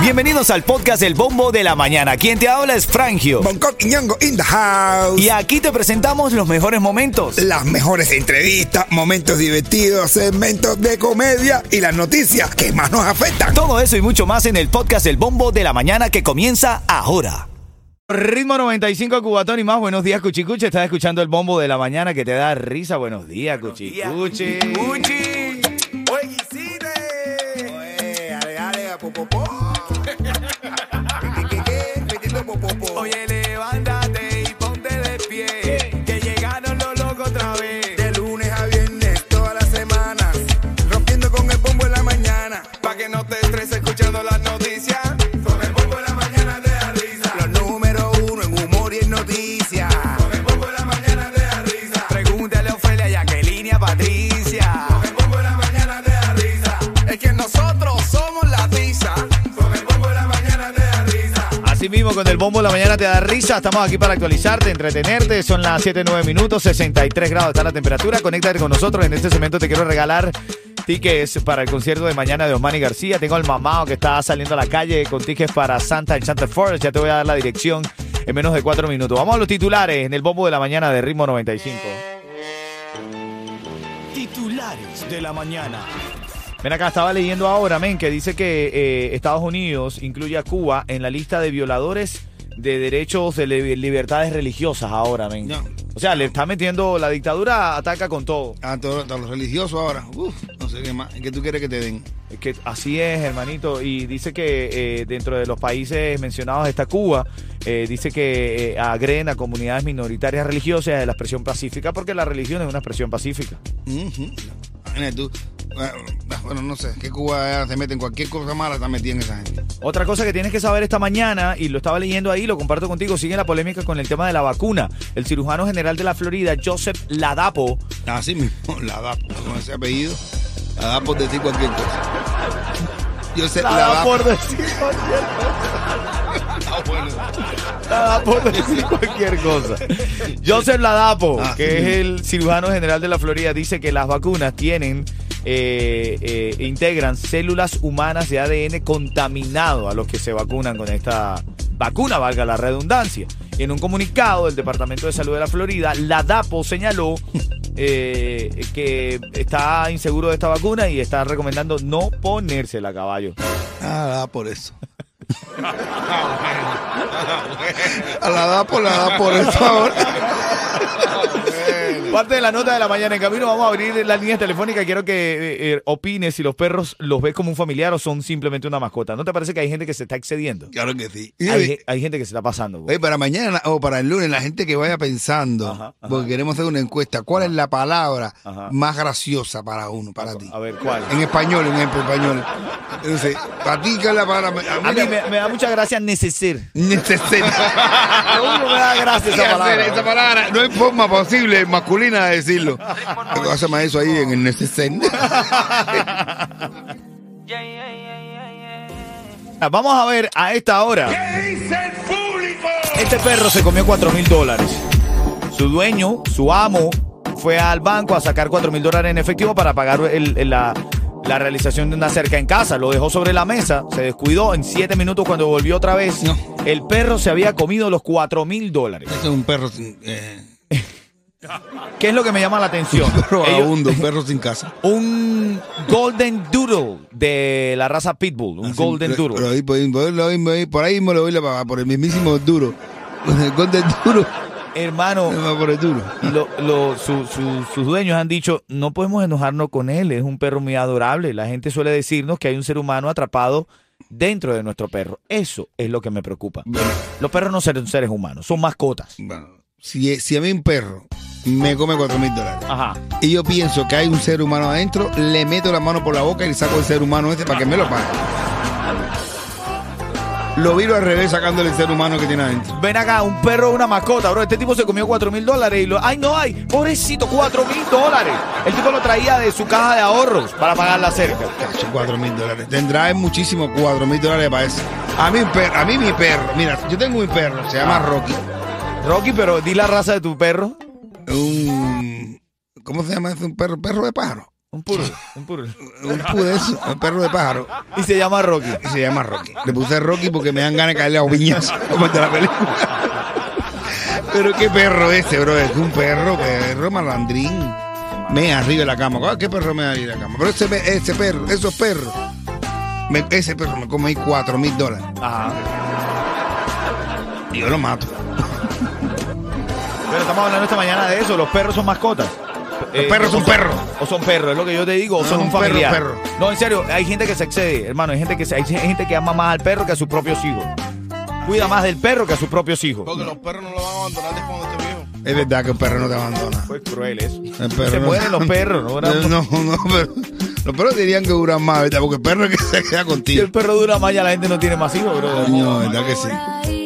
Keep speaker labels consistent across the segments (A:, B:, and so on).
A: Bienvenidos al podcast El Bombo de la Mañana. Quien te habla es Frangio.
B: Bangkok y Ñongo in the house.
A: Y aquí te presentamos los mejores momentos.
B: Las mejores entrevistas, momentos divertidos, segmentos de comedia y las noticias que más nos afectan.
A: Todo eso y mucho más en el podcast El Bombo de la Mañana que comienza ahora. Ritmo 95 Cubatón y más. Buenos días, Cuchicuche. Estás escuchando el bombo de la mañana que te da risa. Buenos días, Cuchicuche.
B: Cuchi. Oye, con el bombo
A: de la mañana te da risa. Estamos aquí para actualizarte, entretenerte. Son las 7, 9 minutos, 63 grados está la temperatura. Conéctate con nosotros. En este segmento te quiero regalar tickets para el concierto de mañana de Osmani García. Tengo al mamado que está saliendo a la calle con tickets para Santa Enchanted Forest. Ya te voy a dar la dirección en menos de 4 minutos. Vamos a los titulares en el bombo de la mañana de Ritmo 95. Titulares de la mañana. Ven acá, estaba leyendo ahora, men, que dice que eh, Estados Unidos incluye a Cuba en la lista de violadores de derechos de li- libertades religiosas ahora, men.
B: No.
A: O sea, le está metiendo la dictadura, ataca con todo.
B: A todos los religiosos ahora. Uf, no sé qué más. ¿Qué tú quieres que te den?
A: Es que así es, hermanito. Y dice que eh, dentro de los países mencionados está Cuba. Eh, dice que eh, agreden a comunidades minoritarias religiosas de la expresión pacífica porque la religión es una expresión pacífica.
B: Ujú. Imagínate tú. Bueno, no sé. Que Cuba se mete en cualquier cosa mala, está metida en esa gente.
A: Otra cosa que tienes que saber esta mañana, y lo estaba leyendo ahí, lo comparto contigo, sigue la polémica con el tema de la vacuna. El cirujano general de la Florida, Joseph Ladapo,
B: Así mismo, la DAPO, con ese apellido. La DAPO por decir cualquier cosa. Yo sé, la DAPO.
A: decir cualquier
B: Ah, bueno.
A: Ladapo por decir cualquier cosa. Joseph Ladapo,
B: Ah,
A: que
B: sí.
A: es el cirujano general de la Florida, dice que las vacunas tienen, eh, eh, integran células humanas de ADN contaminado a los que se vacunan con esta vacuna, valga la redundancia. Y en un comunicado del Departamento de Salud de la Florida, Ladapo señaló eh, que está inseguro de esta vacuna y está recomendando no ponérsela, caballo.
B: Ah, la da por eso. A la da por la da por eso ahora.
A: Parte de la nota de la mañana en camino, vamos a abrir las líneas telefónicas. Quiero que eh, eh, opines si los perros los ves como un familiar o son simplemente una mascota. ¿No te parece que hay gente que se está excediendo?
B: Claro que sí.
A: Hay, ge- hay gente que se está pasando. güey.
B: Oye, para mañana o para el lunes, la gente que vaya pensando,
A: Ajá, ajá.
B: porque queremos hacer una encuesta, ¿cuál es la palabra más graciosa para uno, para ti?
A: A ver, ¿cuál?
B: En español, en ejemplo, español. Entonces, para ti, ¿qué es la palabra?
A: A mí me, me da mucha gracia neceser. Lo único que me da gracia esa palabra.
B: Esa palabra, no hay forma posible masculina de decirlo. Hacemos eso ahí en el necesario.
A: Vamos a ver a esta hora. Este perro se comió 4 mil dólares. Su dueño, su amo, fue al banco a sacar 4 mil dólares en efectivo para pagar el- el- la, la realización de una cerca en casa. Lo dejó sobre la mesa, se descuidó. En 7 minutos, cuando volvió otra vez,
B: No.
A: el perro se había comido los 4 mil dólares.
B: Ese es un perro sin. Eh,
A: ¿Qué es lo que me llama la atención?
B: un perro vagabundo, un perro sin casa.
A: un Golden Doodle de la raza Pitbull. Un
B: Así,
A: Golden
B: pero-
A: Doodle.
B: pero ahí, por, ahí, por ahí, me lo voy a por el mismísimo duro. El Golden duro.
A: Hermano,
B: por el duro.
A: lo- lo- su- su- sus dueños han dicho, no podemos enojarnos con él, es un perro muy adorable. La gente suele decirnos que hay un ser humano atrapado dentro de nuestro perro. Eso es lo que me preocupa.
B: Bueno,
A: Los perros no son seres humanos, son mascotas.
B: bueno, si, si a mí un perro me come cuatro mil dólares
A: Ajá.
B: y yo pienso que hay un ser humano adentro, le meto la mano por la boca y le saco el ser humano ese para que me lo pague. Lo viro al revés sacándole el ser humano que tiene adentro.
A: Ven acá, un perro una mascota, bro. Este tipo se comió 4 mil dólares y lo. ¡Ay, no hay! Pobrecito, 4 mil dólares. El tipo lo traía de su caja de ahorros para pagar la cerca.
B: Cacho, cuatro mil dólares. Tendrá muchísimo cuatro mil dólares para eso. A mí, un per- a mí mi perro, mira, yo tengo mi perro, se llama Rocky.
A: Rocky, pero di la raza de tu perro.
B: Un, ¿Cómo se llama ese? Un perro, perro de pájaro.
A: Un puro, un puro.
B: Un pudez, un perro de pájaro.
A: Y se llama Rocky.
B: Y se llama Rocky. Le puse Rocky porque me dan ganas de caerle a piñas como de la película. Pero qué perro ese, bro. Es un perro, perro malandrín. Me arriba de la cama. Ah, ¿Qué perro me arriba de la cama? Pero ese, ese perro, esos perros. me- ese perro me come ahí cuatro mil dólares.
A: Ajá.
B: Y yo lo mato.
A: Pero estamos hablando esta mañana de eso. Los perros son mascotas. Eh,
B: Los perros
A: o
B: son perros.
A: O son perros, es lo que yo te digo, o
B: No,
A: son un
B: perro,
A: familiar.
B: perro.
A: No, en serio, hay gente que se excede, hermano. Hay gente que, se- hay gente que ama más al perro que a sus propios hijos. Cuida más del perro que a sus propios hijos.
C: Porque los perros no lo van a abandonar después cuando esté viejo.
B: Es verdad que el perro no te abandona.
A: Fue cruel eso.
B: El perro
A: se
B: no-
A: mueren los perros, ¿no?
B: No, no, no, pero los perros dirían que duran más, ¿verdad? Porque el perro es que se queda
A: Si
B: contigo.
A: el perro dura más, ya la gente no tiene más hijos, bro.
B: Coño, ¿verdad que sí?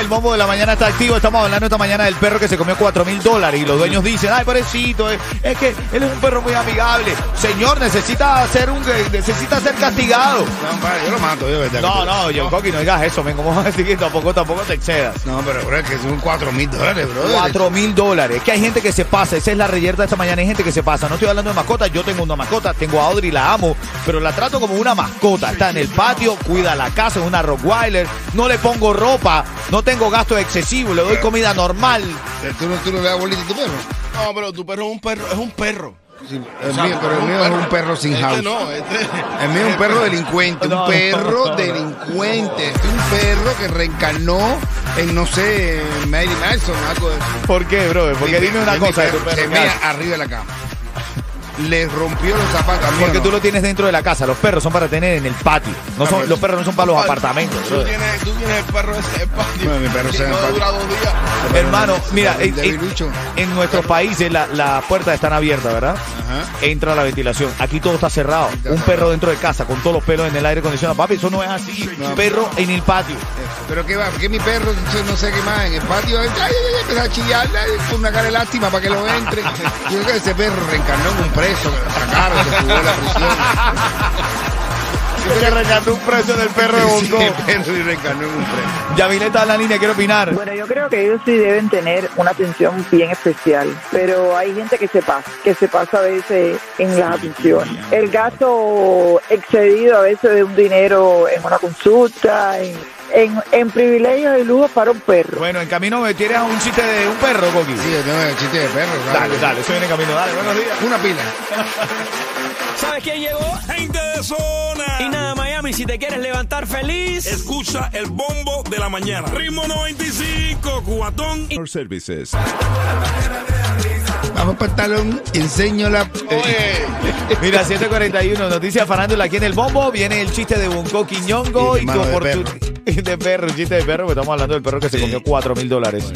A: El bombo de la mañana está activo. Estamos hablando esta mañana del perro que se comió 4 mil dólares. Y los dueños dicen, ay, pobrecito, es, es que él es un perro muy amigable. Señor, necesita ser un necesita ser castigado.
B: No, padre, yo lo mato, yo, ¿verdad?
A: No, no, John Coqui, no digas eso, men. ¿Cómo vas a decir que tampoco, tampoco te excedas?
B: No, pero bro, es que son cuatro mil dólares, bro.
A: 4 mil dólares. Que hay gente que se pasa. Esa es la reyerta de esta mañana. Hay gente que se pasa. No estoy hablando de mascotas. Yo tengo una mascota. Tengo a Audrey, la amo. Pero la trato como una mascota. Está en el patio, cuida la casa, es una Rottweiler. No le pongo ropa. No tengo gasto excesivo. Le doy comida normal.
B: ¿Tú no, tú no le das bolita a tu perro?
C: No, pero tu perro es un perro, es un perro.
B: Sí, el mío, pero el mío es un perro sin house.
C: Este no, este.
B: El mío es un perro delincuente,
A: No,
B: un perro
A: no, no.
B: delincuente. Este es un perro que reencarnó en, no sé, Mary Manson, algo de eso.
A: ¿Por qué, bro? Porque
B: Mi-
A: dime una
B: mi
A: cosa de tu
B: perro,
A: perro.
B: Se mea arriba de la cama. Le rompió los zapatos. mío
A: Porque
B: no.
A: tú lo tienes dentro de la casa. Los perros son para tener en el patio. No son, los perros no son para los apartamentos.
C: Tú tienes, tú tienes el perro ese en el patio.
B: Bueno, mi perro se
C: no dura dos días.
A: Hermano, mira, en, en-
B: debilucho.
A: en nuestros países la- las puertas están abiertas, ¿verdad?
B: Ajá.
A: Entra la ventilación. Aquí todo está cerrado. Un perro dentro de casa con todos los pelos en el aire acondicionado. Papi, eso no es así.
B: No.
A: Perro en el patio.
B: Pero qué va, porque mi perro, no sé qué más, en el patio, ay, ay, ay, empieza a chillar, con una cara de lástima para que lo entre. Yo creo que ese perro reencarnó en un preso, que lo sacaron, se jugó la prisión.
A: Que rescató un precio del perro de
B: Sí,
A: Bongo.
B: el perro y reencarnó en un preso.
A: Yamile está en la línea, quiero opinar.
D: Bueno, yo creo que ellos sí deben tener una atención bien especial, pero hay gente que se pasa, que se pasa a veces en las atenciones. El gasto excedido a veces de un dinero en una consulta, en, en, en privilegios y lujos para un perro.
A: Bueno, en camino me tienes a un chiste de un perro, Coqui.
B: Sí, yo tengo el chiste de perro.
A: Dale, dale, eso viene en camino. Dale, buenos días.
B: Una pila.
E: ¿Sabes quién llegó?
F: Gente de zona.
E: Y nada, Miami, si te quieres levantar feliz.
F: Escucha el bombo de la mañana. Ritmo 95, cuatón. Services.
B: Bajo pantalón, enseño la... eh,
A: Mira, 741, noticias farándula aquí en el bombo. Viene el chiste de Bonco Quiñongo
B: Y
A: y, tu oportunidad. De perro, un chiste de perro, porque estamos hablando del perro que se comió 4 mil dólares.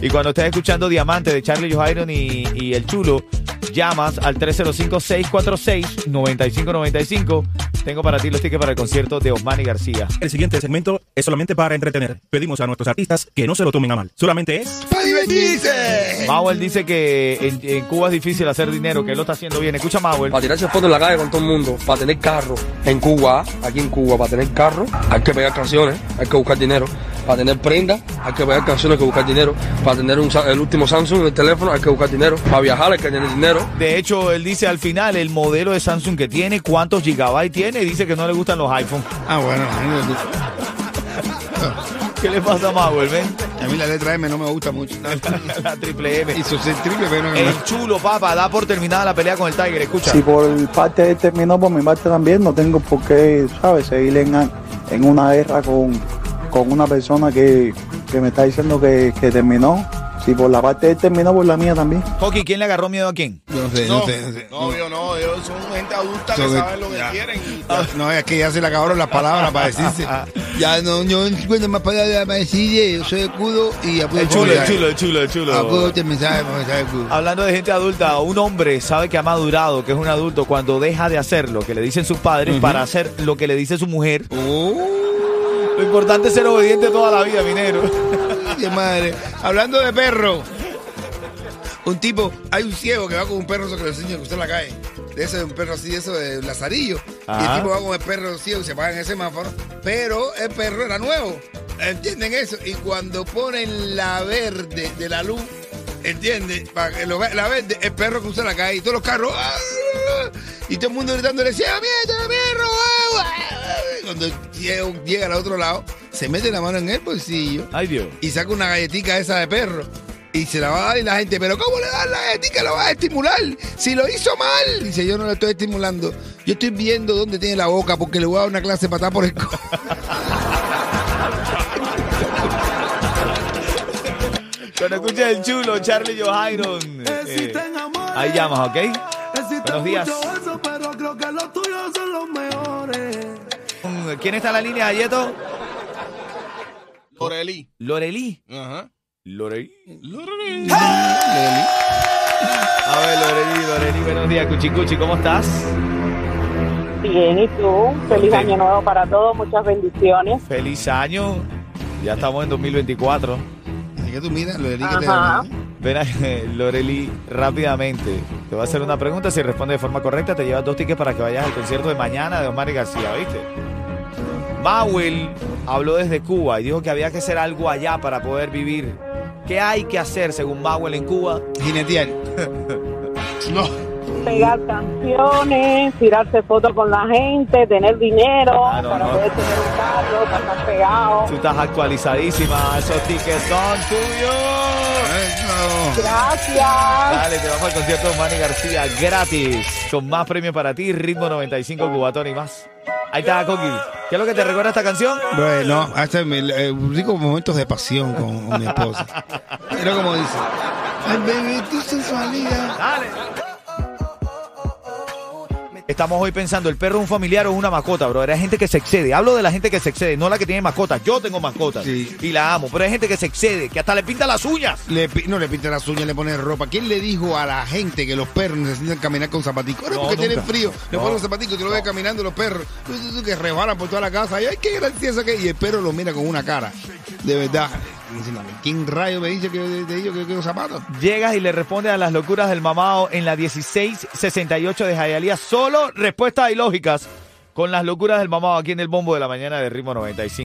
A: Y cuando estés escuchando Diamante de Charlie Johairon y, y El Chulo, llamas al 305-646-9595. Tengo para ti los tickets para el concierto de Osmani García.
G: El siguiente segmento es solamente para entretener. Pedimos a nuestros artistas que no se lo tomen a mal. Solamente es
B: ¡Para divertirse!
A: Mauel dice que en, en Cuba es difícil hacer dinero, que él lo está haciendo bien. Escucha, Mauel.
H: Para tirarse fotos en la calle con todo el mundo, para tener carro en Cuba, aquí en Cuba, para tener carro, hay que pegar canciones, hay que buscar dinero. Para tener prenda, hay que pegar canciones, hay que buscar dinero. Para tener un el último Samsung en el teléfono, hay que buscar dinero. Para viajar, hay que tener dinero.
A: De hecho, él dice al final el modelo de Samsung que tiene, cuántos gigabytes tiene, y dice que no le gustan los iPhones.
B: Ah, bueno,
A: ¿Qué le pasa a ven?
B: tú. a mí la letra M no me gusta mucho.
A: La triple M.
B: Hizo ser triple, pero no
A: El chulo, papá, da por terminada la pelea con el Tiger. Escucha.
I: Si por parte de él terminó, por mi parte también, no tengo por qué, ¿sabes? Seguir en, en una guerra con, con una persona que, que me está diciendo que, que terminó. Si por la parte de él terminó, por la mía también.
A: Hockey, ¿quién le agarró miedo a quién?
B: Yo no sé,
C: No,
B: no sé. No, sé.
C: no, yo no, ellos son gente adulta que saben lo que
B: ya.
C: quieren. y-
B: No, es que ya se le acabaron las palabras para decirse. Ya no, yo no encuentro más palabras para decir, yo soy escudo y ya puedo
A: El chulo, el chulo, el chulo, el chulo.
B: puedo terminar, pues, ¿sabes? Cudo.
A: Hablando de gente adulta, un hombre sabe que ha madurado, que es un adulto, cuando deja de hacer lo que le dicen sus padres para hacer lo que le dice su mujer.
B: Oh,
A: Lo importante es ser obediente toda la vida, minero.
B: madre. Hablando de perro. Un tipo, hay un ciego que va con un perro eso que le enseña a cruzar la calle. De ese, un perro así, de eso de lazarillo. Y el tipo va con el perro ciego y se paga en el semáforo. Pero el perro era nuevo. ¿Entienden eso? Y cuando ponen la verde de la luz, ¿entiendes? Para que lo ve- la vende, el perro cruza la calle y todos los carros. ¡ah! Y todo el mundo gritándole, ¡Cielo abierto, perro! ¡ah! Cuando llega al otro lado, se mete la mano en el bolsillo
A: Ay, Dios.
B: y saca una galletita esa de perro. Y se la va a dar y la gente, pero ¿cómo le das la galletita? Lo vas a estimular. Si lo hizo mal. Dice, yo no lo estoy estimulando. Yo estoy viendo dónde tiene la boca porque le voy a dar una clase patada por el co.
A: Cuando escuches el chulo, Charlie Johairon. eh, ahí llamas, ¿ok? Buenos días.
J: pero creo que los tuyos son los mejores.
A: ¿Quién está en la línea, Ayeto?
C: Lorelí.
A: Lorelí.
C: Ajá.
A: Lorelí.
C: Lorelí.
A: A ver, Lorelí, Lorelí, buenos días, Cuchicuchi, ¿cómo estás?
K: Bien, ¿y tú? Feliz año nuevo para todos, muchas bendiciones.
A: Feliz año. Ya estamos en 2024.
B: Así que tú miras, lo que te
K: Ajá.
A: Ven a- Loreli, rápidamente. Te voy a hacer una pregunta. Si responde de forma correcta, te llevas dos tickets para que vayas al concierto de mañana de Omar y García, ¿viste? Mauel habló desde Cuba y dijo que había que hacer algo allá para poder vivir. ¿Qué hay que hacer según Mauel en Cuba?
B: Jinetear.
C: No.
K: Pegar canciones, tirarse fotos con la gente, tener dinero
A: Ah, no,
K: para
A: no.
K: poder tener un carro, para estar pegado.
A: Tú estás actualizadísima. Esos tickets son tuyos.
K: Gracias.
A: Dale, te vamos al concierto de Omar y García gratis. Con más premios para ti, ritmo 95, Cubatón y más. Ahí está, Coqui. ¿Qué es lo que te recuerda esta canción?
B: Bueno, hasta me- eh, ricos momentos de pasión con, con mi esposa. Mira como dice. Ay, baby, tu sensualidad.
A: Dale. Estamos hoy pensando, ¿el perro es un familiar o una mascota, bro? Hay gente que se excede. Hablo de la gente que se excede, no la que tiene mascotas. Yo tengo mascotas y la amo, pero hay gente que se excede, que hasta le pinta las uñas.
B: Le no le pinta las uñas, le pone ropa. ¿Quién le dijo a la gente que los perros necesitan caminar con zapaticos? Ahora
A: No,
B: porque tienen frío. Le
A: No.
B: ponen los zapaticos y lo ves caminando los perros. Que resbalan por toda la casa. Y ay, qué gracioso que. Y el perro lo mira con una cara. De verdad. ¿Quién rayo me dice que te que quiero zapatos?
A: Llegas y le respondes a las locuras del mamado en la 1668 de Jayalía. Solo respuestas ilógicas con las locuras del mamado aquí en el bombo de la mañana de ritmo 95.